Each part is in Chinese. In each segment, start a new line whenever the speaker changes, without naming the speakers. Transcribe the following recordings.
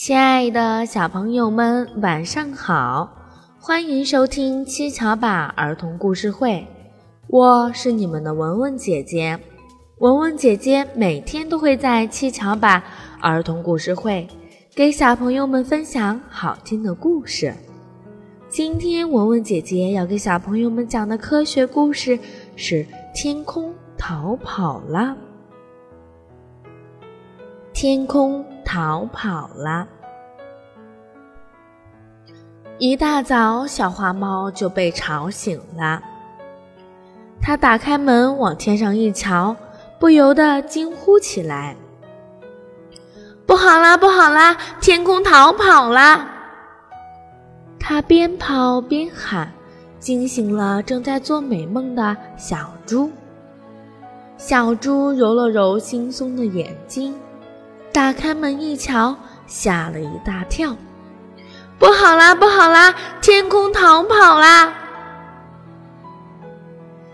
亲爱的小朋友们，晚上好！欢迎收听七巧板儿童故事会，我是你们的文文姐姐。文文姐姐每天都会在七巧板儿童故事会给小朋友们分享好听的故事。今天文文姐姐要给小朋友们讲的科学故事是《天空逃跑了》。天空。逃跑了。一大早，小花猫就被吵醒了。它打开门往天上一瞧，不由得惊呼起来：“不好啦，不好啦！天空逃跑啦！”它边跑边喊，惊醒了正在做美梦的小猪。小猪揉了揉惺忪的眼睛。打开门一瞧，吓了一大跳。不好啦，不好啦，天空逃跑啦！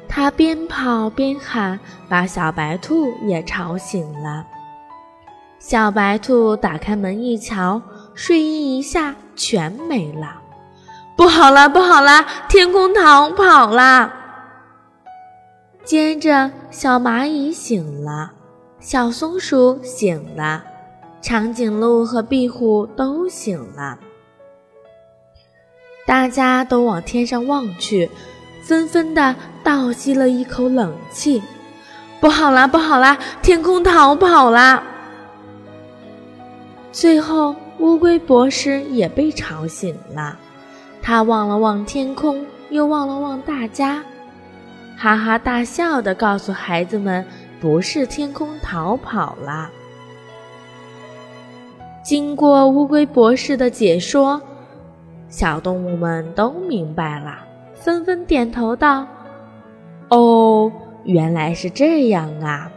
他边跑边喊，把小白兔也吵醒了。小白兔打开门一瞧，睡衣一下全没了。不好啦，不好啦，天空逃跑啦！接着，小蚂蚁醒了。小松鼠醒了，长颈鹿和壁虎都醒了。大家都往天上望去，纷纷的倒吸了一口冷气。不好啦，不好啦，天空逃跑啦！最后，乌龟博士也被吵醒了。他望了望天空，又望了望大家，哈哈大笑的告诉孩子们。不是天空逃跑了。经过乌龟博士的解说，小动物们都明白了，纷纷点头道：“哦，原来是这样啊！”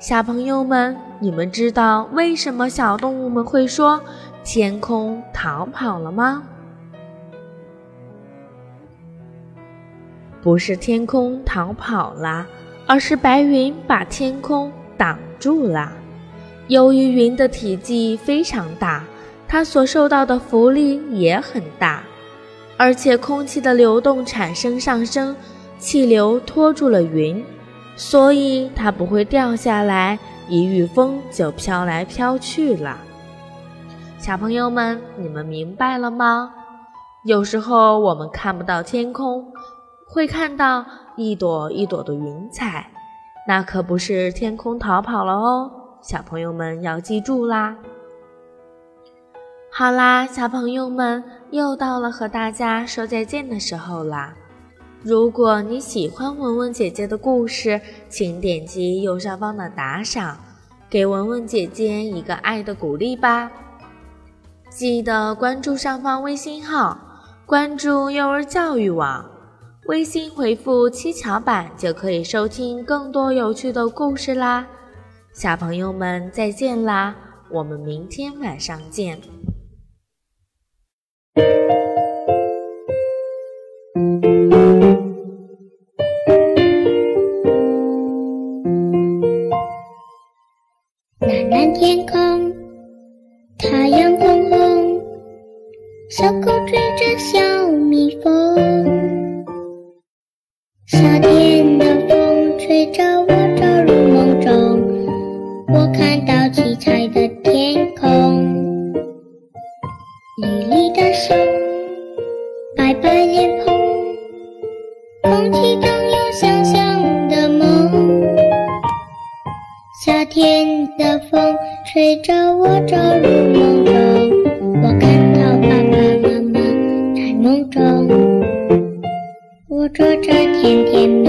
小朋友们，你们知道为什么小动物们会说天空逃跑了吗？不是天空逃跑了。而是白云把天空挡住了。由于云的体积非常大，它所受到的浮力也很大，而且空气的流动产生上升，气流拖住了云，所以它不会掉下来，一遇风就飘来飘去了。小朋友们，你们明白了吗？有时候我们看不到天空。会看到一朵一朵的云彩，那可不是天空逃跑了哦，小朋友们要记住啦。好啦，小朋友们又到了和大家说再见的时候啦。如果你喜欢文文姐姐的故事，请点击右上方的打赏，给文文姐姐一个爱的鼓励吧。记得关注上方微信号，关注幼儿教育网。微信回复“七巧板”就可以收听更多有趣的故事啦，小朋友们再见啦，我们明天晚上见。
蓝蓝天空，太阳红红，小狗追着小蜜蜂。夏天的风吹着我的手，白白脸庞，空气中有香香的梦。夏天的风吹着我走入梦中，我看到爸爸妈妈在梦中。我捉着甜甜。